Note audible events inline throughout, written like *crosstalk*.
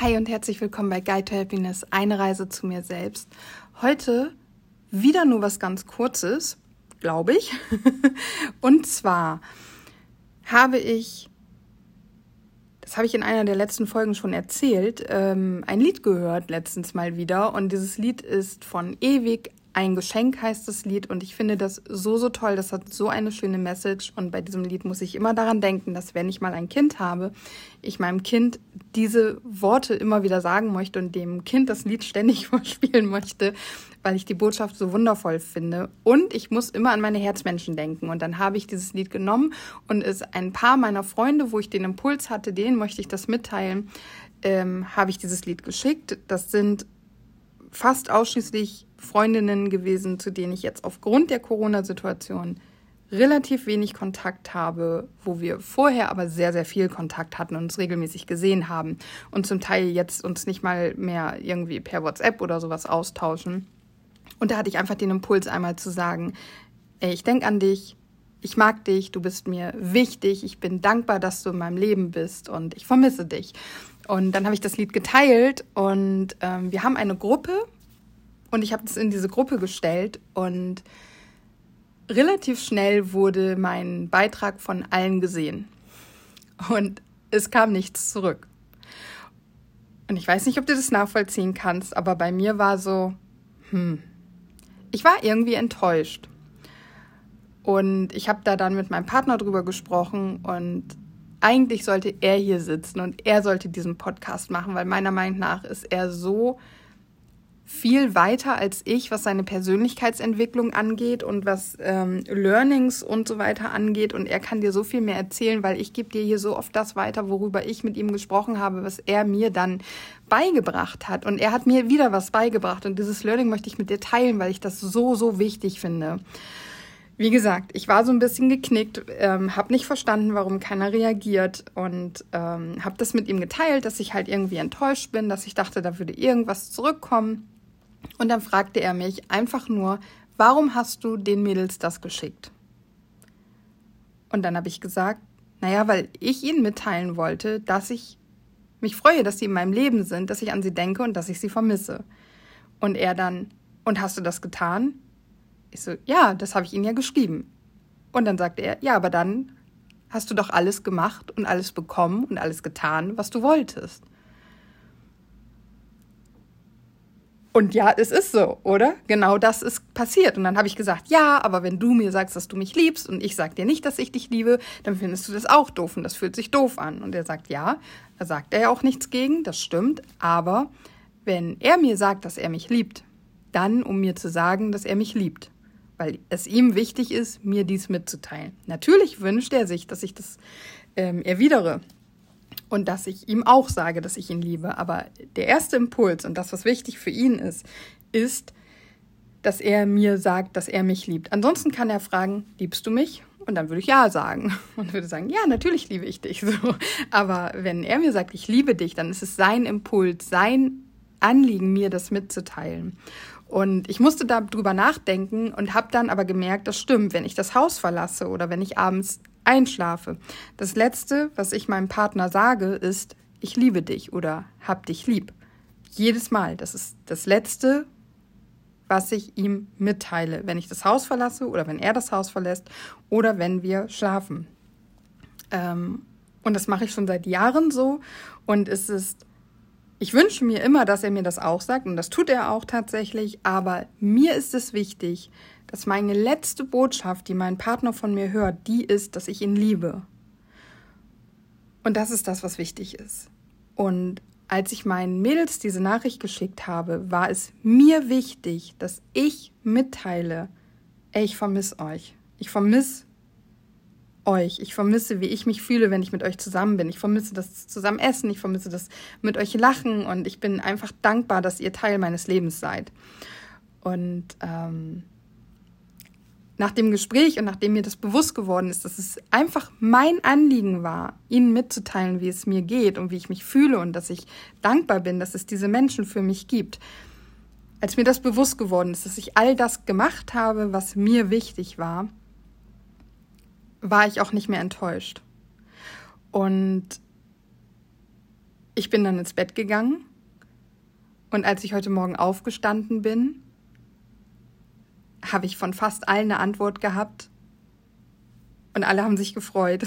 Hi und herzlich willkommen bei Guide to Happiness, eine Reise zu mir selbst. Heute wieder nur was ganz Kurzes, glaube ich. *laughs* und zwar habe ich, das habe ich in einer der letzten Folgen schon erzählt, ähm, ein Lied gehört letztens mal wieder. Und dieses Lied ist von Ewig ein Geschenk heißt das Lied und ich finde das so, so toll. Das hat so eine schöne Message und bei diesem Lied muss ich immer daran denken, dass wenn ich mal ein Kind habe, ich meinem Kind diese Worte immer wieder sagen möchte und dem Kind das Lied ständig *laughs* vorspielen möchte, weil ich die Botschaft so wundervoll finde. Und ich muss immer an meine Herzmenschen denken. Und dann habe ich dieses Lied genommen und es ein paar meiner Freunde, wo ich den Impuls hatte, denen möchte ich das mitteilen, ähm, habe ich dieses Lied geschickt. Das sind fast ausschließlich Freundinnen gewesen, zu denen ich jetzt aufgrund der Corona-Situation relativ wenig Kontakt habe, wo wir vorher aber sehr, sehr viel Kontakt hatten und uns regelmäßig gesehen haben und zum Teil jetzt uns nicht mal mehr irgendwie per WhatsApp oder sowas austauschen. Und da hatte ich einfach den Impuls einmal zu sagen, ey, ich denke an dich, ich mag dich, du bist mir wichtig, ich bin dankbar, dass du in meinem Leben bist und ich vermisse dich. Und dann habe ich das Lied geteilt und ähm, wir haben eine Gruppe und ich habe das in diese Gruppe gestellt und relativ schnell wurde mein Beitrag von allen gesehen. Und es kam nichts zurück. Und ich weiß nicht, ob du das nachvollziehen kannst, aber bei mir war so, hm, ich war irgendwie enttäuscht. Und ich habe da dann mit meinem Partner drüber gesprochen und eigentlich sollte er hier sitzen und er sollte diesen Podcast machen, weil meiner Meinung nach ist er so viel weiter als ich, was seine Persönlichkeitsentwicklung angeht und was ähm, Learnings und so weiter angeht. Und er kann dir so viel mehr erzählen, weil ich gebe dir hier so oft das weiter, worüber ich mit ihm gesprochen habe, was er mir dann beigebracht hat. Und er hat mir wieder was beigebracht. Und dieses Learning möchte ich mit dir teilen, weil ich das so, so wichtig finde. Wie gesagt, ich war so ein bisschen geknickt, ähm, habe nicht verstanden, warum keiner reagiert und ähm, habe das mit ihm geteilt, dass ich halt irgendwie enttäuscht bin, dass ich dachte, da würde irgendwas zurückkommen. Und dann fragte er mich einfach nur, warum hast du den Mädels das geschickt? Und dann habe ich gesagt, naja, weil ich ihnen mitteilen wollte, dass ich mich freue, dass sie in meinem Leben sind, dass ich an sie denke und dass ich sie vermisse. Und er dann, und hast du das getan? Ich so, ja, das habe ich Ihnen ja geschrieben. Und dann sagte er, ja, aber dann hast du doch alles gemacht und alles bekommen und alles getan, was du wolltest. Und ja, es ist so, oder? Genau das ist passiert. Und dann habe ich gesagt, ja, aber wenn du mir sagst, dass du mich liebst und ich sag dir nicht, dass ich dich liebe, dann findest du das auch doof und das fühlt sich doof an. Und er sagt, ja, da sagt er ja auch nichts gegen, das stimmt. Aber wenn er mir sagt, dass er mich liebt, dann um mir zu sagen, dass er mich liebt weil es ihm wichtig ist, mir dies mitzuteilen. Natürlich wünscht er sich, dass ich das ähm, erwidere und dass ich ihm auch sage, dass ich ihn liebe. Aber der erste Impuls und das, was wichtig für ihn ist, ist, dass er mir sagt, dass er mich liebt. Ansonsten kann er fragen, liebst du mich? Und dann würde ich ja sagen *laughs* und würde sagen, ja, natürlich liebe ich dich. *laughs* So. Aber wenn er mir sagt, ich liebe dich, dann ist es sein Impuls, sein Anliegen, mir das mitzuteilen. Und ich musste darüber nachdenken und habe dann aber gemerkt, das stimmt, wenn ich das Haus verlasse oder wenn ich abends einschlafe. Das Letzte, was ich meinem Partner sage, ist, ich liebe dich oder hab dich lieb. Jedes Mal. Das ist das Letzte, was ich ihm mitteile, wenn ich das Haus verlasse oder wenn er das Haus verlässt oder wenn wir schlafen. Ähm, und das mache ich schon seit Jahren so. Und es ist ich wünsche mir immer, dass er mir das auch sagt und das tut er auch tatsächlich, aber mir ist es wichtig, dass meine letzte Botschaft, die mein Partner von mir hört, die ist, dass ich ihn liebe. Und das ist das, was wichtig ist. Und als ich meinen Mädels diese Nachricht geschickt habe, war es mir wichtig, dass ich mitteile, ey, ich vermisse euch. Ich vermisse euch. Ich vermisse, wie ich mich fühle, wenn ich mit euch zusammen bin. Ich vermisse das zusammen essen, ich vermisse das mit euch lachen und ich bin einfach dankbar, dass ihr Teil meines Lebens seid. Und ähm, nach dem Gespräch und nachdem mir das bewusst geworden ist, dass es einfach mein Anliegen war, ihnen mitzuteilen, wie es mir geht und wie ich mich fühle und dass ich dankbar bin, dass es diese Menschen für mich gibt. Als mir das bewusst geworden ist, dass ich all das gemacht habe, was mir wichtig war, war ich auch nicht mehr enttäuscht. Und ich bin dann ins Bett gegangen und als ich heute Morgen aufgestanden bin, habe ich von fast allen eine Antwort gehabt und alle haben sich gefreut.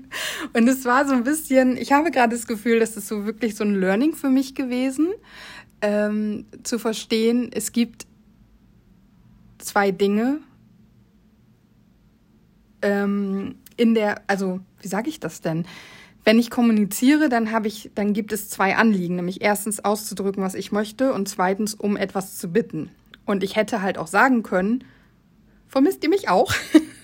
*laughs* und es war so ein bisschen, ich habe gerade das Gefühl, das ist so wirklich so ein Learning für mich gewesen, ähm, zu verstehen, es gibt zwei Dinge ähm, in der, also wie sage ich das denn? Wenn ich kommuniziere, dann habe ich, dann gibt es zwei Anliegen, nämlich erstens auszudrücken, was ich möchte und zweitens um etwas zu bitten. Und ich hätte halt auch sagen können, vermisst ihr mich auch?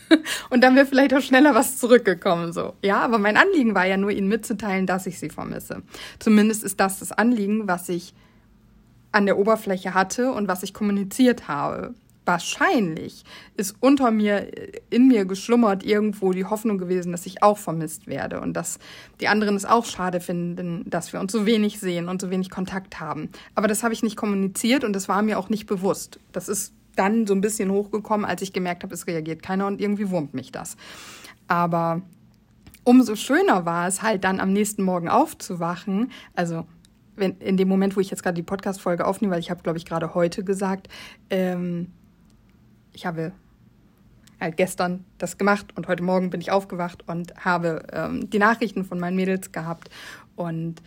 *laughs* und dann wäre vielleicht auch schneller was zurückgekommen, so. Ja, aber mein Anliegen war ja nur, ihnen mitzuteilen, dass ich sie vermisse. Zumindest ist das das Anliegen, was ich an der Oberfläche hatte und was ich kommuniziert habe. Wahrscheinlich ist unter mir, in mir geschlummert irgendwo die Hoffnung gewesen, dass ich auch vermisst werde und dass die anderen es auch schade finden, dass wir uns so wenig sehen und so wenig Kontakt haben. Aber das habe ich nicht kommuniziert und das war mir auch nicht bewusst. Das ist dann so ein bisschen hochgekommen, als ich gemerkt habe, es reagiert keiner und irgendwie wurmt mich das. Aber umso schöner war es halt dann am nächsten Morgen aufzuwachen. Also wenn, in dem Moment, wo ich jetzt gerade die Podcast-Folge aufnehme, weil ich habe, glaube ich, gerade heute gesagt, ähm, ich habe halt gestern das gemacht und heute Morgen bin ich aufgewacht und habe ähm, die Nachrichten von meinen Mädels gehabt und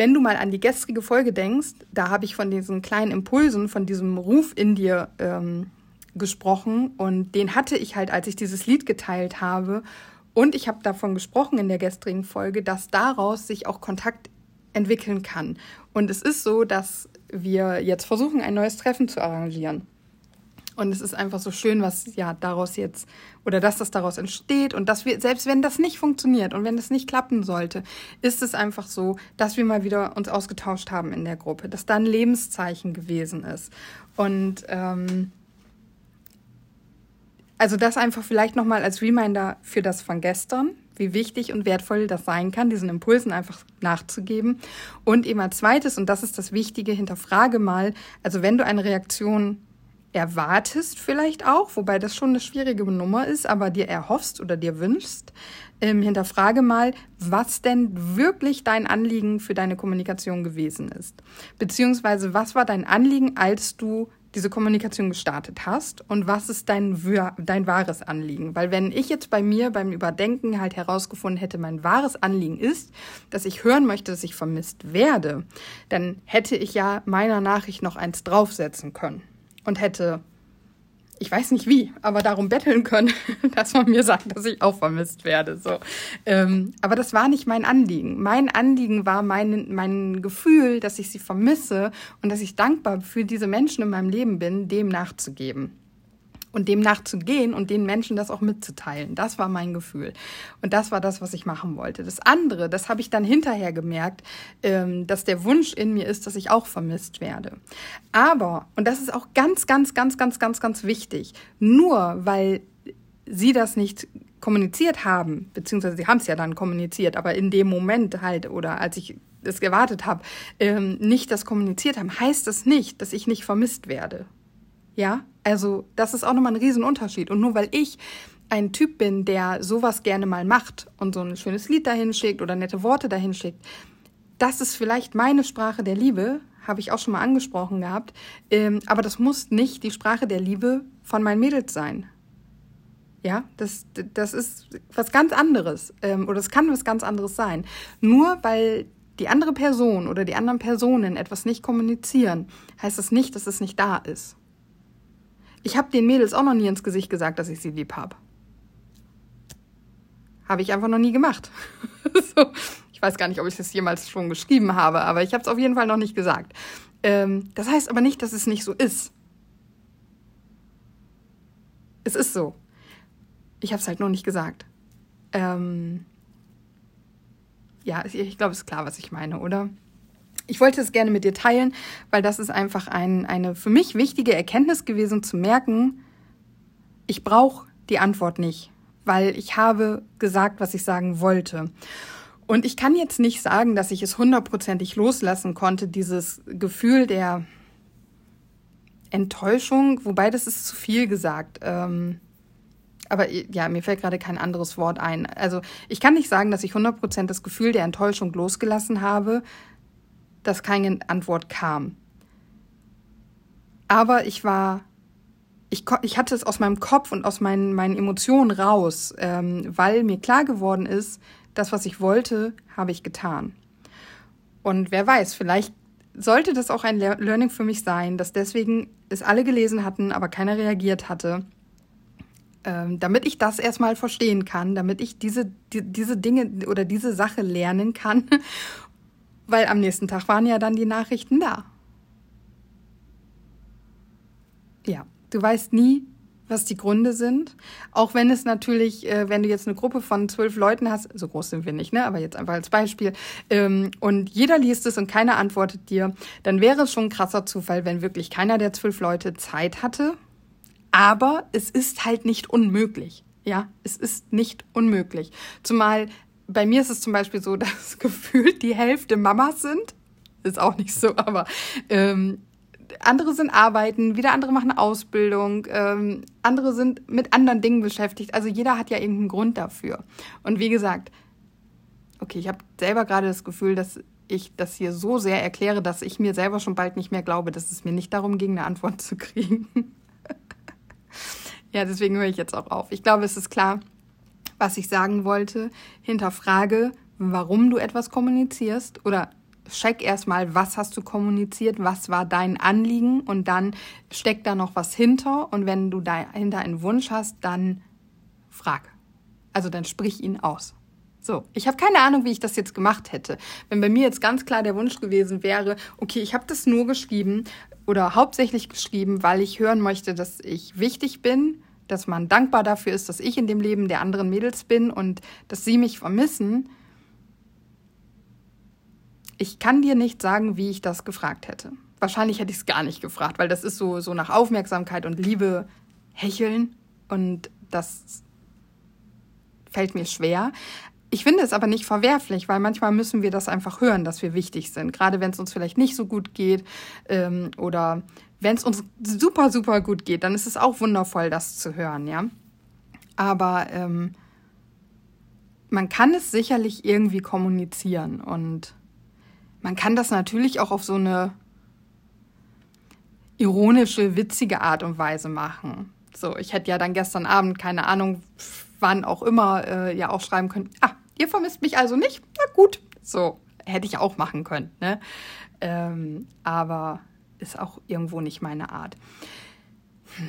wenn du mal an die gestrige Folge denkst, da habe ich von diesen kleinen Impulsen, von diesem Ruf in dir ähm, gesprochen und den hatte ich halt, als ich dieses Lied geteilt habe. Und ich habe davon gesprochen in der gestrigen Folge, dass daraus sich auch Kontakt entwickeln kann. Und es ist so, dass wir jetzt versuchen, ein neues Treffen zu arrangieren. Und es ist einfach so schön, was ja daraus jetzt oder dass das daraus entsteht und dass wir, selbst wenn das nicht funktioniert und wenn das nicht klappen sollte, ist es einfach so, dass wir mal wieder uns ausgetauscht haben in der Gruppe, dass da ein Lebenszeichen gewesen ist. Und ähm, also das einfach vielleicht nochmal als Reminder für das von gestern, wie wichtig und wertvoll das sein kann, diesen Impulsen einfach nachzugeben. Und eben als zweites, und das ist das Wichtige, hinterfrage mal, also wenn du eine Reaktion erwartest vielleicht auch, wobei das schon eine schwierige Nummer ist, aber dir erhoffst oder dir wünschst, ähm, hinterfrage mal, was denn wirklich dein Anliegen für deine Kommunikation gewesen ist. Beziehungsweise, was war dein Anliegen, als du diese Kommunikation gestartet hast und was ist dein, dein wahres Anliegen? Weil wenn ich jetzt bei mir beim Überdenken halt herausgefunden hätte, mein wahres Anliegen ist, dass ich hören möchte, dass ich vermisst werde, dann hätte ich ja meiner Nachricht noch eins draufsetzen können und hätte, ich weiß nicht wie, aber darum betteln können, *laughs* dass man mir sagt, dass ich auch vermisst werde. So. Ähm, aber das war nicht mein Anliegen. Mein Anliegen war mein, mein Gefühl, dass ich sie vermisse und dass ich dankbar für diese Menschen in meinem Leben bin, dem nachzugeben und dem nachzugehen und den Menschen das auch mitzuteilen. Das war mein Gefühl. Und das war das, was ich machen wollte. Das andere, das habe ich dann hinterher gemerkt, ähm, dass der Wunsch in mir ist, dass ich auch vermisst werde. Aber, und das ist auch ganz, ganz, ganz, ganz, ganz, ganz wichtig, nur weil sie das nicht kommuniziert haben, beziehungsweise sie haben es ja dann kommuniziert, aber in dem Moment halt oder als ich es gewartet habe, ähm, nicht das kommuniziert haben, heißt das nicht, dass ich nicht vermisst werde. Ja, also das ist auch nochmal ein Riesenunterschied. Und nur weil ich ein Typ bin, der sowas gerne mal macht und so ein schönes Lied dahin schickt oder nette Worte dahin schickt, das ist vielleicht meine Sprache der Liebe, habe ich auch schon mal angesprochen gehabt. Ähm, aber das muss nicht die Sprache der Liebe von meinen Mädels sein. Ja, das, das ist was ganz anderes. Ähm, oder es kann was ganz anderes sein. Nur weil die andere Person oder die anderen Personen etwas nicht kommunizieren, heißt das nicht, dass es nicht da ist. Ich habe den Mädels auch noch nie ins Gesicht gesagt, dass ich sie lieb habe. Habe ich einfach noch nie gemacht. *laughs* so. Ich weiß gar nicht, ob ich es jemals schon geschrieben habe, aber ich habe es auf jeden Fall noch nicht gesagt. Ähm, das heißt aber nicht, dass es nicht so ist. Es ist so. Ich habe es halt noch nicht gesagt. Ähm, ja, ich glaube, es ist klar, was ich meine, oder? Ich wollte es gerne mit dir teilen, weil das ist einfach ein, eine für mich wichtige Erkenntnis gewesen, zu merken, ich brauche die Antwort nicht, weil ich habe gesagt, was ich sagen wollte. Und ich kann jetzt nicht sagen, dass ich es hundertprozentig loslassen konnte, dieses Gefühl der Enttäuschung, wobei das ist zu viel gesagt. Ähm, aber ja, mir fällt gerade kein anderes Wort ein. Also ich kann nicht sagen, dass ich hundertprozentig das Gefühl der Enttäuschung losgelassen habe, dass keine Antwort kam. Aber ich war, ich, ich hatte es aus meinem Kopf und aus meinen, meinen Emotionen raus, ähm, weil mir klar geworden ist, das, was ich wollte, habe ich getan. Und wer weiß, vielleicht sollte das auch ein Learning für mich sein, dass deswegen es alle gelesen hatten, aber keiner reagiert hatte. Ähm, damit ich das erstmal verstehen kann, damit ich diese, die, diese Dinge oder diese Sache lernen kann, weil am nächsten Tag waren ja dann die Nachrichten da. Ja, du weißt nie, was die Gründe sind. Auch wenn es natürlich, äh, wenn du jetzt eine Gruppe von zwölf Leuten hast, so groß sind wir nicht, ne? aber jetzt einfach als Beispiel, ähm, und jeder liest es und keiner antwortet dir, dann wäre es schon ein krasser Zufall, wenn wirklich keiner der zwölf Leute Zeit hatte. Aber es ist halt nicht unmöglich. Ja, es ist nicht unmöglich. Zumal bei mir ist es zum Beispiel so, *laughs* dass gefühlt die Hälfte Mamas sind. Ist auch nicht so, aber ähm, andere sind arbeiten, wieder andere machen Ausbildung, ähm, andere sind mit anderen Dingen beschäftigt. Also jeder hat ja irgendeinen Grund dafür. Und wie gesagt, okay, ich habe selber gerade das Gefühl, dass ich das hier so sehr erkläre, dass ich mir selber schon bald nicht mehr glaube, dass es mir nicht darum ging, eine Antwort zu *laughs* kriegen. ja, deswegen höre ich jetzt auch auf. Ich glaube, es ist klar, was ich sagen wollte. Hinterfrage, warum du etwas kommunizierst oder check erstmal, was hast du kommuniziert, was war dein Anliegen und dann steckt da noch was hinter und wenn du dahinter einen Wunsch hast, dann frag. Also dann sprich ihn aus. So, ich habe keine Ahnung, wie ich das jetzt gemacht hätte. Wenn bei mir jetzt ganz klar der Wunsch gewesen wäre, okay, ich habe das nur geschrieben oder hauptsächlich geschrieben, weil ich hören möchte, dass ich wichtig bin, dass man dankbar dafür ist, dass ich in dem Leben der anderen Mädels bin und dass sie mich vermissen, ich kann dir nicht sagen, wie ich das gefragt hätte. Wahrscheinlich hätte ich es gar nicht gefragt, weil das ist so, so nach Aufmerksamkeit und Liebe hecheln und das fällt mir schwer. Ich finde es aber nicht verwerflich, weil manchmal müssen wir das einfach hören, dass wir wichtig sind. Gerade wenn es uns vielleicht nicht so gut geht ähm, oder wenn es uns super, super gut geht, dann ist es auch wundervoll, das zu hören, ja. Aber ähm, man kann es sicherlich irgendwie kommunizieren und man kann das natürlich auch auf so eine ironische, witzige Art und Weise machen. So, ich hätte ja dann gestern Abend, keine Ahnung, wann auch immer, äh, ja auch schreiben können, ah, ihr vermisst mich also nicht? Na gut, so, hätte ich auch machen können, ne? Ähm, aber ist auch irgendwo nicht meine Art. Hm.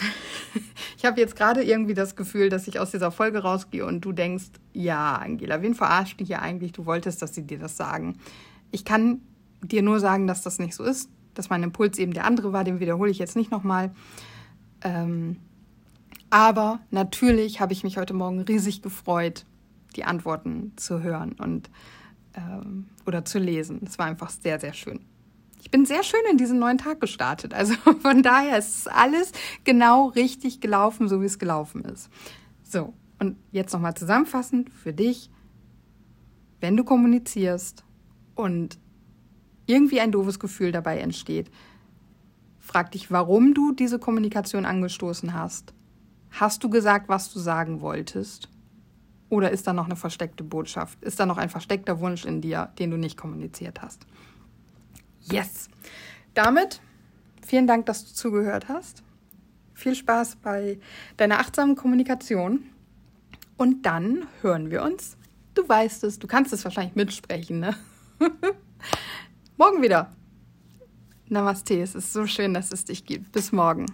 *laughs* Ich habe jetzt gerade irgendwie das Gefühl, dass ich aus dieser Folge rausgehe und du denkst, ja, Angela, wen verarscht die hier eigentlich? Du wolltest, dass sie dir das sagen. Ich kann dir nur sagen, dass das nicht so ist, dass mein Impuls eben der andere war, den wiederhole ich jetzt nicht nochmal. Ähm, aber natürlich habe ich mich heute Morgen riesig gefreut, die Antworten zu hören und ähm, oder zu lesen. Es war einfach sehr, sehr schön. Ich bin sehr schön in diesen neuen Tag gestartet. Also *laughs* von daher ist alles genau richtig gelaufen, so wie es gelaufen ist. So, und jetzt nochmal zusammenfassend für dich, wenn du kommunizierst, und irgendwie ein doofes Gefühl dabei entsteht, frag dich, warum du diese Kommunikation angestoßen hast. Hast du gesagt, was du sagen wolltest? Oder ist da noch eine versteckte Botschaft? Ist da noch ein versteckter Wunsch in dir, den du nicht kommuniziert hast? Yes! Damit vielen Dank, dass du zugehört hast. Viel Spaß bei deiner achtsamen Kommunikation. Und dann hören wir uns. Du weißt es, du kannst es wahrscheinlich mitsprechen, ne? *laughs* morgen wieder. Namaste, es ist so schön, dass es dich gibt. Bis morgen.